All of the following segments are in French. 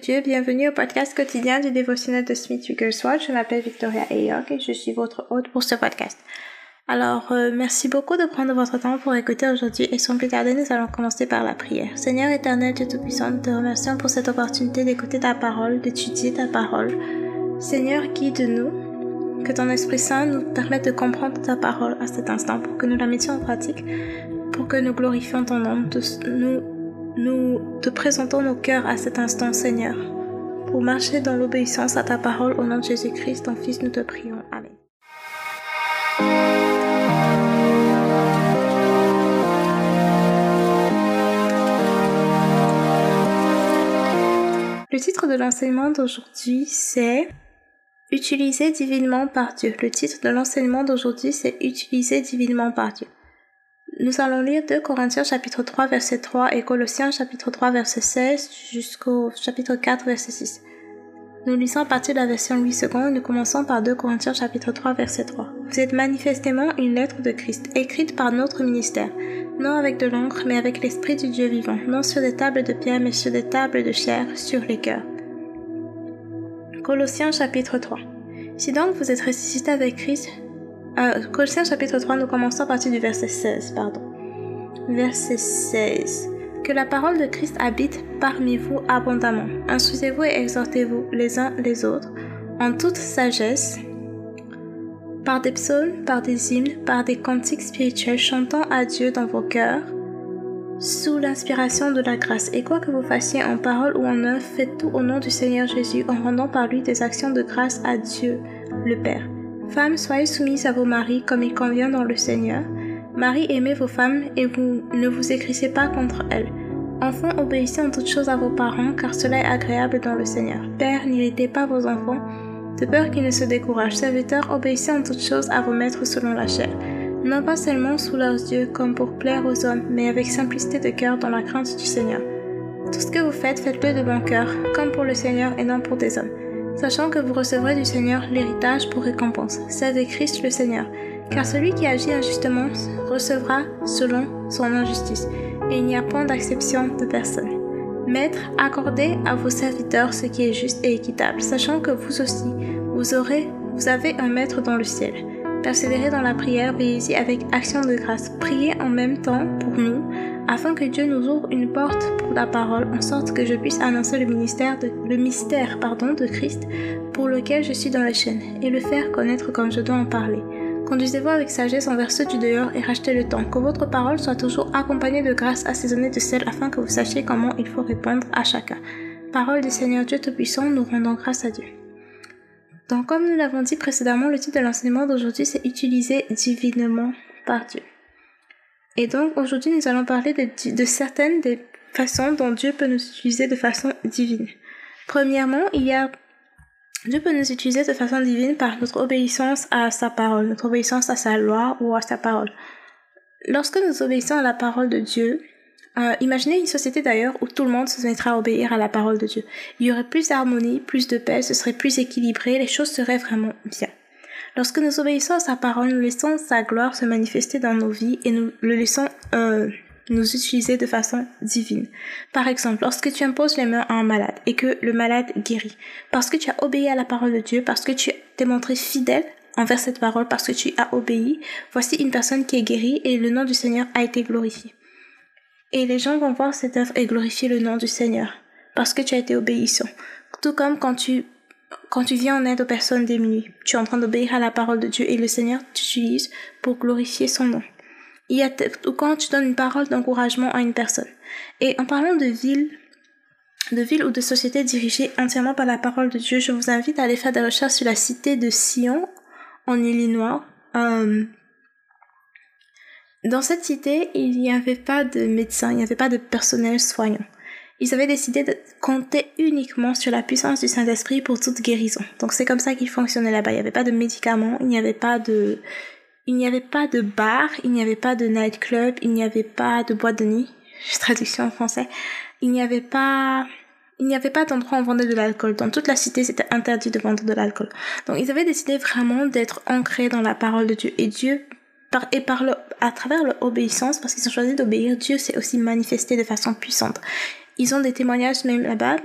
Dieu, bienvenue au podcast quotidien du dévotionnel de Smith Wigglesworth. Je m'appelle Victoria Ayok et je suis votre hôte pour ce podcast. Alors, euh, merci beaucoup de prendre votre temps pour écouter aujourd'hui et sans plus tarder, nous allons commencer par la prière. Seigneur éternel, Dieu Tout-Puissant, te remercions pour cette opportunité d'écouter ta parole, d'étudier ta parole. Seigneur, guide-nous, que ton Esprit Saint nous permette de comprendre ta parole à cet instant pour que nous la mettions en pratique, pour que nous glorifions ton nom, nous nous te présentons nos cœurs à cet instant, Seigneur, pour marcher dans l'obéissance à ta parole au nom de Jésus-Christ, ton Fils, nous te prions. Amen. Le titre de l'enseignement d'aujourd'hui, c'est Utilisé divinement par Dieu. Le titre de l'enseignement d'aujourd'hui, c'est Utilisé divinement par Dieu. Nous allons lire 2 Corinthiens chapitre 3 verset 3 et Colossiens chapitre 3 verset 16 jusqu'au chapitre 4 verset 6. Nous lisons à partir de la version 8 secondes nous commençons par 2 Corinthiens chapitre 3 verset 3. Vous êtes manifestement une lettre de Christ, écrite par notre ministère, non avec de l'encre mais avec l'Esprit du Dieu vivant, non sur des tables de pierre mais sur des tables de chair, sur les cœurs. Colossiens chapitre 3. Si donc vous êtes ressuscité avec Christ, euh, Colossiens chapitre 3, nous commençons à partir du verset 16, pardon. Verset 16. Que la parole de Christ habite parmi vous abondamment. Instruisez-vous et exhortez-vous les uns les autres en toute sagesse, par des psaumes, par des hymnes, par des cantiques spirituels, chantant à Dieu dans vos cœurs, sous l'inspiration de la grâce. Et quoi que vous fassiez en parole ou en œuvre, faites tout au nom du Seigneur Jésus, en rendant par lui des actions de grâce à Dieu, le Père. Femmes, soyez soumises à vos maris comme il convient dans le Seigneur. Marie, aimez vos femmes et vous ne vous écrissez pas contre elles. Enfants, obéissez en toutes choses à vos parents, car cela est agréable dans le Seigneur. Père, n'irritez pas vos enfants, de peur qu'ils ne se découragent. Serviteurs, obéissez en toutes choses à vos maîtres selon la chair, non pas seulement sous leurs yeux comme pour plaire aux hommes, mais avec simplicité de cœur dans la crainte du Seigneur. Tout ce que vous faites, faites-le de bon cœur, comme pour le Seigneur et non pour des hommes sachant que vous recevrez du Seigneur l'héritage pour récompense, c'est de Christ le Seigneur. Car celui qui agit injustement recevra selon son injustice, et il n'y a point d'acception de personne. Maître, accordez à vos serviteurs ce qui est juste et équitable, sachant que vous aussi, vous aurez, vous avez un maître dans le ciel. Persévérez dans la prière, veillez-y avec action de grâce. Priez en même temps pour nous, afin que Dieu nous ouvre une porte pour la parole, en sorte que je puisse annoncer le, mystère de Christ, pour lequel je suis dans la chaîne, et le faire connaître comme je dois en parler. Conduisez-vous avec sagesse envers ceux du dehors et rachetez le temps. Que votre parole soit toujours accompagnée de grâce assaisonnée de sel afin que vous sachiez comment il faut répondre à chacun. Parole du Seigneur Dieu Tout-Puissant, nous rendons grâce à Dieu. Donc, comme nous l'avons dit précédemment, le titre de l'enseignement d'aujourd'hui, c'est Utiliser divinement par Dieu. Et donc, aujourd'hui, nous allons parler de, certaines des façons dont Dieu peut nous utiliser de façon divine. Premièrement, il y a Dieu peut nous utiliser de façon divine par notre obéissance à sa parole, notre obéissance à sa loi ou à sa parole. Lorsque nous obéissons à la parole de Dieu, euh, imaginez une société d'ailleurs où tout le monde se mettra à obéir à la parole de Dieu. Il y aurait plus d'harmonie, plus de paix, ce serait plus équilibré, les choses seraient vraiment bien. Lorsque nous obéissons à sa parole, nous laissons sa gloire se manifester dans nos vies et nous le laissons euh, nous utiliser de façon divine. Par exemple, lorsque tu imposes les mains à un malade et que le malade guérit, parce que tu as obéi à la parole de Dieu, parce que tu t'es montré fidèle envers cette parole, parce que tu as obéi, voici une personne qui est guérie et le nom du Seigneur a été glorifié. Et les gens vont voir cette œuvre et glorifier le nom du Seigneur, parce que tu as été obéissant. Tout comme quand tu, quand tu viens en aide aux personnes démunies, tu es en train d'obéir à la parole de Dieu et le Seigneur t'utilise pour glorifier son nom. Il y a, ou quand tu donnes une parole d'encouragement à une personne. Et en parlant de ville, de ville ou de société dirigée entièrement par la parole de Dieu, je vous invite à aller faire des recherches sur la cité de Sion, en Illinois. Euh, dans cette cité, il n'y avait pas de médecins, il n'y avait pas de personnel soignant. Ils avaient décidé de compter uniquement sur la puissance du Saint-Esprit pour toute guérison. Donc c'est comme ça qu'il fonctionnait là-bas. Il n'y avait pas de médicaments, il n'y avait pas de, il n'y avait pas de bar, il n'y avait pas de nightclub, il n'y avait pas de boîte de nuit. Traduction en français. Il n'y avait pas, il n'y avait pas d'endroit où on vendait de l'alcool. Dans toute la cité, c'était interdit de vendre de l'alcool. Donc ils avaient décidé vraiment d'être ancrés dans la parole de Dieu. Et Dieu et par le, à travers l'obéissance, parce qu'ils ont choisi d'obéir, Dieu s'est aussi manifesté de façon puissante. Ils ont des témoignages même là-bas.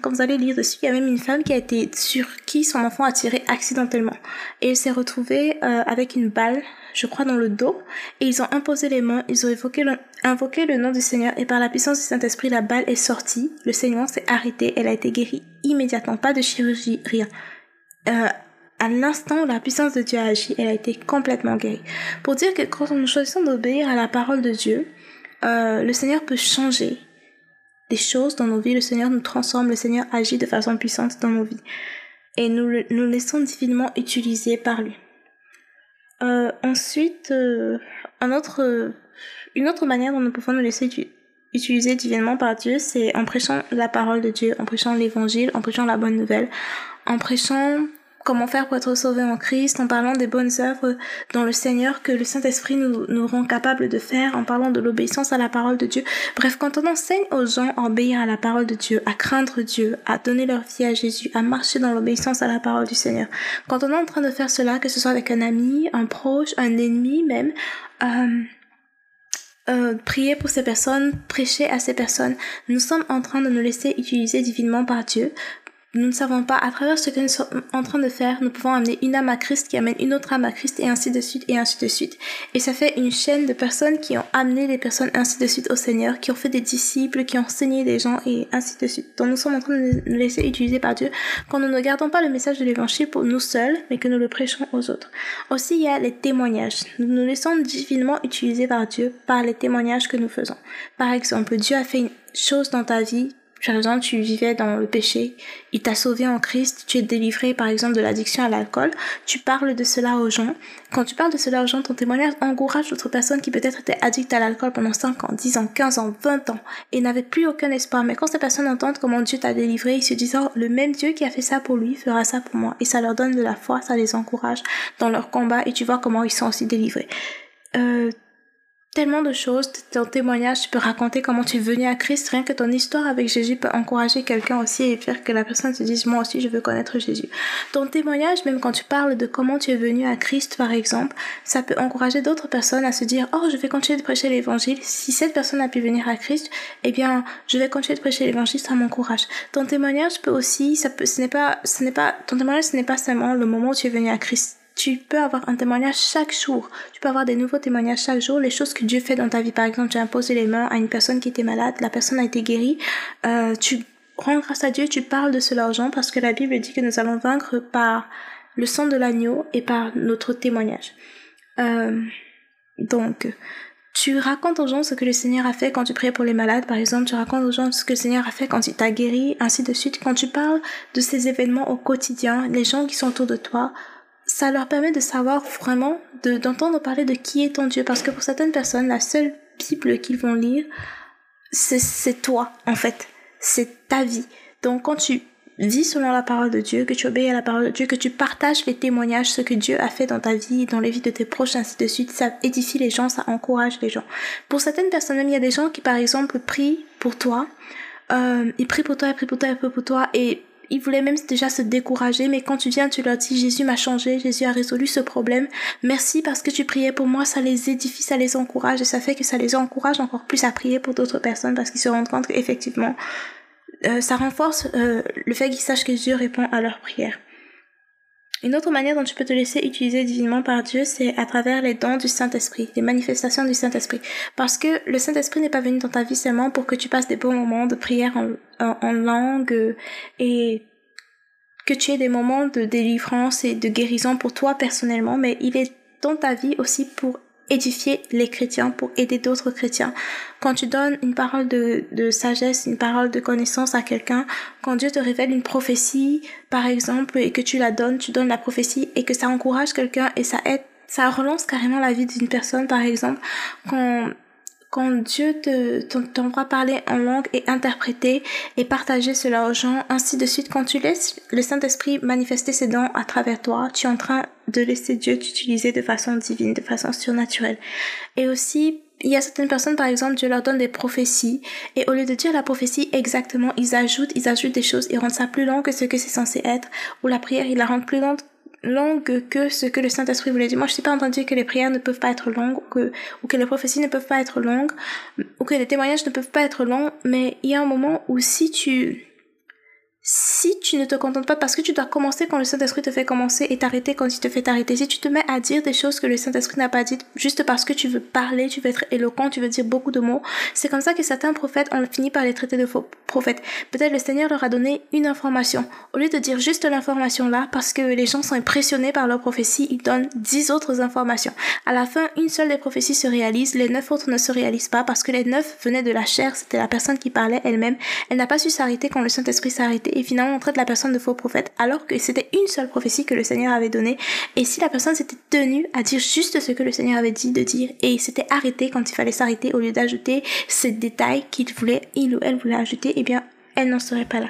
Quand vous allez lire dessus, il y a même une femme qui a été sur qui son enfant a tiré accidentellement. Et elle s'est retrouvée euh, avec une balle, je crois, dans le dos. Et ils ont imposé les mains, ils ont invoqué le nom du Seigneur. Et par la puissance du Saint-Esprit, la balle est sortie. Le Seigneur s'est arrêté. Elle a été guérie immédiatement. Pas de chirurgie, rien. Euh, à l'instant où la puissance de Dieu a agi, elle a été complètement guérie. Pour dire que quand nous choisissons d'obéir à la parole de Dieu, euh, le Seigneur peut changer des choses dans nos vies, le Seigneur nous transforme, le Seigneur agit de façon puissante dans nos vies. Et nous nous laissons divinement utiliser par lui. Euh, ensuite, euh, un autre, une autre manière dont nous pouvons nous laisser utiliser divinement par Dieu, c'est en prêchant la parole de Dieu, en prêchant l'évangile, en prêchant la bonne nouvelle, en prêchant comment faire pour être sauvé en Christ, en parlant des bonnes œuvres dans le Seigneur que le Saint-Esprit nous, nous rend capable de faire, en parlant de l'obéissance à la parole de Dieu. Bref, quand on enseigne aux gens à obéir à la parole de Dieu, à craindre Dieu, à donner leur vie à Jésus, à marcher dans l'obéissance à la parole du Seigneur, quand on est en train de faire cela, que ce soit avec un ami, un proche, un ennemi même, euh, euh, prier pour ces personnes, prêcher à ces personnes. Nous sommes en train de nous laisser utiliser divinement par Dieu nous ne savons pas, à travers ce que nous sommes en train de faire, nous pouvons amener une âme à Christ qui amène une autre âme à Christ et ainsi de suite et ainsi de suite. Et ça fait une chaîne de personnes qui ont amené les personnes ainsi de suite au Seigneur, qui ont fait des disciples, qui ont enseigné des gens et ainsi de suite. Donc nous sommes en train de nous laisser utiliser par Dieu quand nous ne gardons pas le message de l'évangile pour nous seuls, mais que nous le prêchons aux autres. Aussi, il y a les témoignages. Nous nous laissons divinement utiliser par Dieu par les témoignages que nous faisons. Par exemple, Dieu a fait une chose dans ta vie par exemple, tu vivais dans le péché, il t'a sauvé en Christ, tu es délivré par exemple de l'addiction à l'alcool, tu parles de cela aux gens. Quand tu parles de cela aux gens, ton témoignage encourage d'autres personnes qui peut-être étaient addictes à l'alcool pendant 5 ans, 10 ans, 15 ans, 20 ans et n'avaient plus aucun espoir. Mais quand ces personnes entendent comment Dieu t'a délivré, ils se disent oh, le même Dieu qui a fait ça pour lui fera ça pour moi. Et ça leur donne de la foi, ça les encourage dans leur combat et tu vois comment ils sont aussi délivrés. Euh, tellement de choses. Ton témoignage, tu peux raconter comment tu es venu à Christ. Rien que ton histoire avec Jésus peut encourager quelqu'un aussi et faire que la personne se dise, moi aussi, je veux connaître Jésus. Ton témoignage, même quand tu parles de comment tu es venu à Christ, par exemple, ça peut encourager d'autres personnes à se dire, oh, je vais continuer de prêcher l'évangile. Si cette personne a pu venir à Christ, eh bien, je vais continuer de prêcher l'évangile, ça m'encourage. Ton témoignage peut aussi, ça peut, ce n'est pas, ce n'est pas, ton témoignage, ce n'est pas seulement le moment où tu es venu à Christ tu peux avoir un témoignage chaque jour. Tu peux avoir des nouveaux témoignages chaque jour, les choses que Dieu fait dans ta vie. Par exemple, tu as imposé les mains à une personne qui était malade, la personne a été guérie. Euh, tu rends grâce à Dieu, tu parles de cela aux gens parce que la Bible dit que nous allons vaincre par le sang de l'agneau et par notre témoignage. Euh, donc, tu racontes aux gens ce que le Seigneur a fait quand tu pries pour les malades, par exemple, tu racontes aux gens ce que le Seigneur a fait quand il t'a guéri, ainsi de suite. Quand tu parles de ces événements au quotidien, les gens qui sont autour de toi ça leur permet de savoir vraiment, d'entendre parler de qui est ton Dieu. Parce que pour certaines personnes, la seule Bible qu'ils vont lire, c'est toi, en fait. C'est ta vie. Donc quand tu vis selon la parole de Dieu, que tu obéis à la parole de Dieu, que tu partages les témoignages, ce que Dieu a fait dans ta vie, dans les vies de tes proches, ainsi de suite, ça édifie les gens, ça encourage les gens. Pour certaines personnes, même il y a des gens qui, par exemple, prient pour toi, euh, ils prient pour toi, ils prient pour toi, ils prient pour toi, et ils voulaient même déjà se décourager, mais quand tu viens, tu leur dis Jésus m'a changé, Jésus a résolu ce problème. Merci parce que tu priais pour moi, ça les édifie, ça les encourage et ça fait que ça les encourage encore plus à prier pour d'autres personnes parce qu'ils se rendent compte qu'effectivement, euh, ça renforce euh, le fait qu'ils sachent que Dieu répond à leurs prières. Une autre manière dont tu peux te laisser utiliser divinement par Dieu, c'est à travers les dons du Saint-Esprit, les manifestations du Saint-Esprit. Parce que le Saint-Esprit n'est pas venu dans ta vie seulement pour que tu passes des bons moments de prière en, en, langue et que tu aies des moments de délivrance et de guérison pour toi personnellement, mais il est dans ta vie aussi pour édifier les chrétiens, pour aider d'autres chrétiens. Quand tu donnes une parole de, de sagesse, une parole de connaissance à quelqu'un, quand Dieu te révèle une prophétie, par exemple, et que tu la donnes, tu donnes la prophétie et que ça encourage quelqu'un et ça aide, ça relance carrément la vie d'une personne, par exemple, quand quand Dieu te t'envoie parler en langue et interpréter et partager cela aux gens, ainsi de suite, quand tu laisses le Saint-Esprit manifester ses dons à travers toi, tu es en train de laisser Dieu t'utiliser de façon divine, de façon surnaturelle. Et aussi, il y a certaines personnes, par exemple, Dieu leur donne des prophéties, et au lieu de dire la prophétie exactement, ils ajoutent, ils ajoutent des choses, ils rendent ça plus long que ce que c'est censé être, ou la prière, ils la rendent plus longue que ce que le Saint-Esprit voulait dire. Moi, je suis pas en train de dire que les prières ne peuvent pas être longues, ou que, ou que les prophéties ne peuvent pas être longues, ou que les témoignages ne peuvent pas être longs, mais il y a un moment où si tu, si tu ne te contentes pas parce que tu dois commencer quand le Saint-Esprit te fait commencer et t'arrêter quand il te fait t'arrêter, si tu te mets à dire des choses que le Saint-Esprit n'a pas dites juste parce que tu veux parler, tu veux être éloquent, tu veux dire beaucoup de mots, c'est comme ça que certains prophètes ont fini par les traiter de faux prophètes. Peut-être le Seigneur leur a donné une information. Au lieu de dire juste l'information là, parce que les gens sont impressionnés par leur prophétie, ils donnent dix autres informations. À la fin, une seule des prophéties se réalise, les neuf autres ne se réalisent pas parce que les neuf venaient de la chair, c'était la personne qui parlait elle-même. Elle n'a pas su s'arrêter quand le Saint-Esprit arrêté et finalement on traite la personne de faux prophète alors que c'était une seule prophétie que le Seigneur avait donnée et si la personne s'était tenue à dire juste ce que le Seigneur avait dit de dire et s'était arrêté quand il fallait s'arrêter au lieu d'ajouter ces détails qu'il voulait, il ou elle voulait ajouter, eh bien elle n'en serait pas là.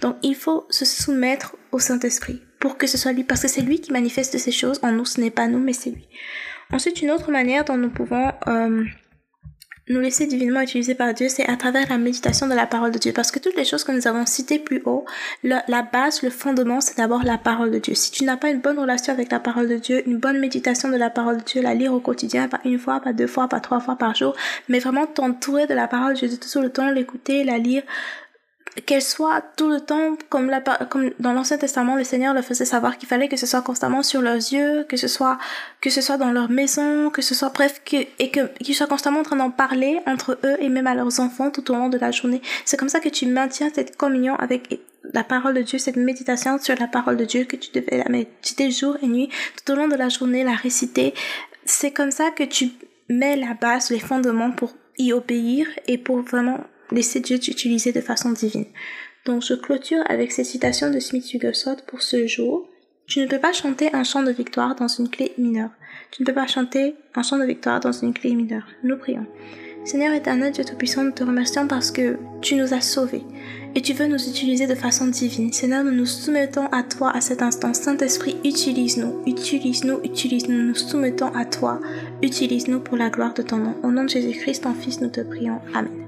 Donc il faut se soumettre au Saint-Esprit pour que ce soit lui parce que c'est lui qui manifeste ces choses en nous, ce n'est pas nous mais c'est lui. Ensuite une autre manière dont nous pouvons euh, nous laisser divinement utiliser par Dieu, c'est à travers la méditation de la parole de Dieu. Parce que toutes les choses que nous avons citées plus haut, la, base, le fondement, c'est d'abord la parole de Dieu. Si tu n'as pas une bonne relation avec la parole de Dieu, une bonne méditation de la parole de Dieu, la lire au quotidien, pas une fois, pas deux fois, pas trois fois par jour, mais vraiment t'entourer de la parole de Dieu tout le temps, l'écouter, la lire, qu'elle soit tout le temps comme, dans l'Ancien Testament, le Seigneur leur faisait savoir qu'il fallait que ce soit constamment sur leurs yeux, que ce soit que ce soit dans leur maison, que ce soit bref, que, et que qu'ils soient constamment en train d'en parler entre eux et même à leurs enfants tout au long de la journée. C'est comme ça que tu maintiens cette communion avec la parole de Dieu, cette méditation sur la parole de Dieu que tu devais la méditer jour et nuit tout au long de la journée, la réciter. C'est comme ça que tu mets la base, les fondements pour y obéir et pour vraiment laisser Dieu t'utiliser de façon divine. Donc je clôture avec ces citations de Smith Wigglesworth pour ce jour. Tu ne peux pas chanter un chant de victoire dans une clé mineure. Tu ne peux pas chanter un chant de victoire dans une clé mineure. Nous prions. Seigneur éternel, Dieu Tout-Puissant, nous te remercions parce que tu nous as sauvés et tu veux nous utiliser de façon divine. Seigneur, nous nous soumettons à toi à cet instant. Saint-Esprit, utilise-nous, utilise-nous, utilise-nous, nous nous soumettons à toi. Utilise-nous pour la gloire de ton nom. Au nom de Jésus-Christ, ton Fils, nous te prions. Amen.